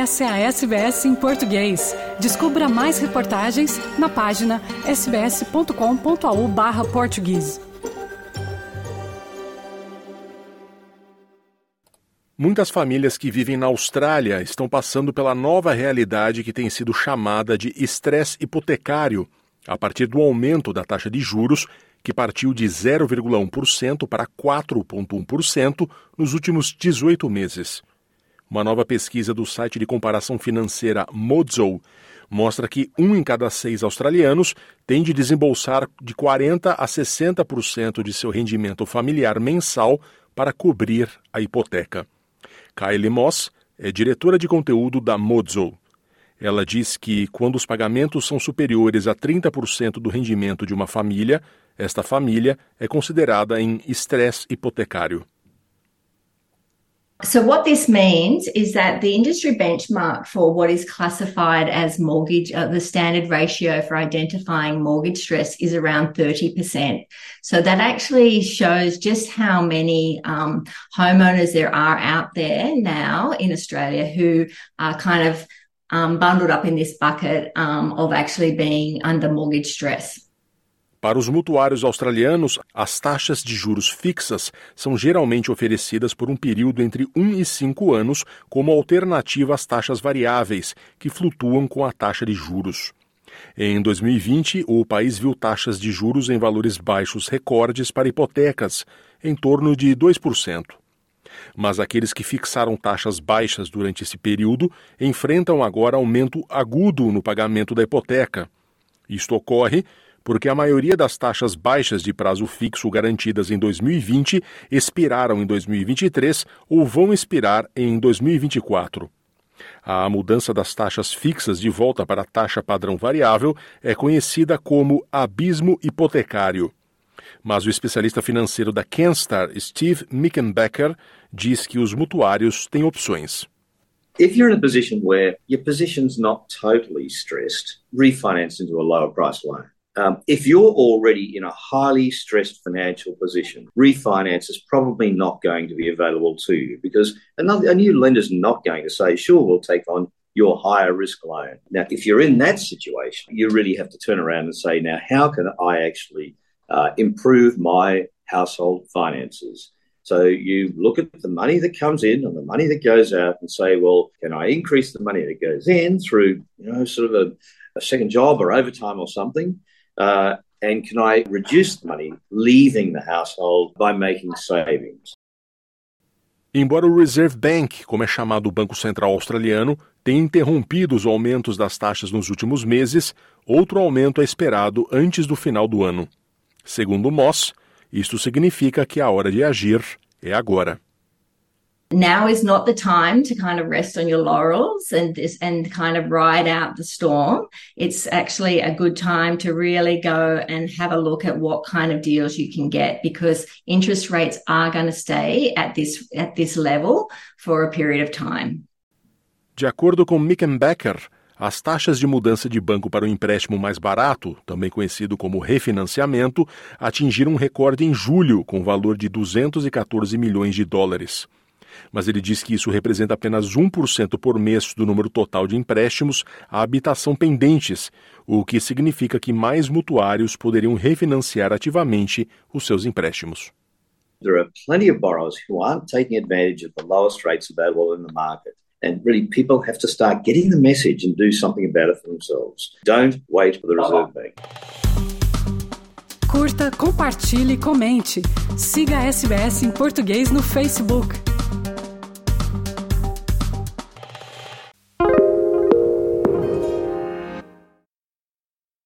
Essa é a SBS em português. Descubra mais reportagens na página sbs.com.au/português. Muitas famílias que vivem na Austrália estão passando pela nova realidade que tem sido chamada de estresse hipotecário, a partir do aumento da taxa de juros, que partiu de 0,1% para 4,1% nos últimos 18 meses. Uma nova pesquisa do site de comparação financeira Mozo mostra que um em cada seis australianos tem de desembolsar de 40% a 60% de seu rendimento familiar mensal para cobrir a hipoteca. Kylie Moss é diretora de conteúdo da Mozo. Ela diz que quando os pagamentos são superiores a 30% do rendimento de uma família, esta família é considerada em estresse hipotecário. So, what this means is that the industry benchmark for what is classified as mortgage, uh, the standard ratio for identifying mortgage stress is around 30%. So, that actually shows just how many um, homeowners there are out there now in Australia who are kind of um, bundled up in this bucket um, of actually being under mortgage stress. Para os mutuários australianos, as taxas de juros fixas são geralmente oferecidas por um período entre 1 e 5 anos como alternativa às taxas variáveis, que flutuam com a taxa de juros. Em 2020, o país viu taxas de juros em valores baixos recordes para hipotecas, em torno de 2%. Mas aqueles que fixaram taxas baixas durante esse período enfrentam agora aumento agudo no pagamento da hipoteca. Isto ocorre porque a maioria das taxas baixas de prazo fixo garantidas em 2020 expiraram em 2023 ou vão expirar em 2024. A mudança das taxas fixas de volta para a taxa padrão variável é conhecida como abismo hipotecário. Mas o especialista financeiro da Kenstar, Steve Mickenbecker, diz que os mutuários têm opções. If you're in a position where your position's not totally stressed, refinance into a lower price loan. Um, if you're already in a highly stressed financial position, refinance is probably not going to be available to you because another, a new lender's not going to say, sure, we'll take on your higher risk loan. Now, if you're in that situation, you really have to turn around and say, now, how can I actually uh, improve my household finances? So you look at the money that comes in and the money that goes out and say, well, can I increase the money that goes in through, you know, sort of a, a second job or overtime or something? Uh, and can I reduce money leaving the household by making savings? Embora o Reserve Bank, como é chamado o Banco Central Australiano, tenha interrompido os aumentos das taxas nos últimos meses, outro aumento é esperado antes do final do ano. Segundo Moss, isto significa que a hora de agir é agora. Now is not the time to kind of rest on your laurels and and kind of ride out the storm. It's actually a good time to really go and have a look at what kind of deals you can get because interest rates are going to stay at this at this level for a period of time. De acordo com Mickenbecker, as taxas de mudança de banco para o empréstimo mais barato, também conhecido como refinanciamento, atingiram um recorde em julho com valor de 214 milhões de dólares mas ele diz que isso representa apenas 1% por mês do número total de empréstimos à habitação pendentes, o que significa que mais mutuários poderiam refinanciar ativamente os seus empréstimos. There are plenty of borrowers who aren't taking advantage of the lowest rates available in the market. And really, people have to start getting the message and do something about it for themselves. Don't wait for the Reserve Bank. Curta, compartilhe, comente. Siga a SBS em português no Facebook.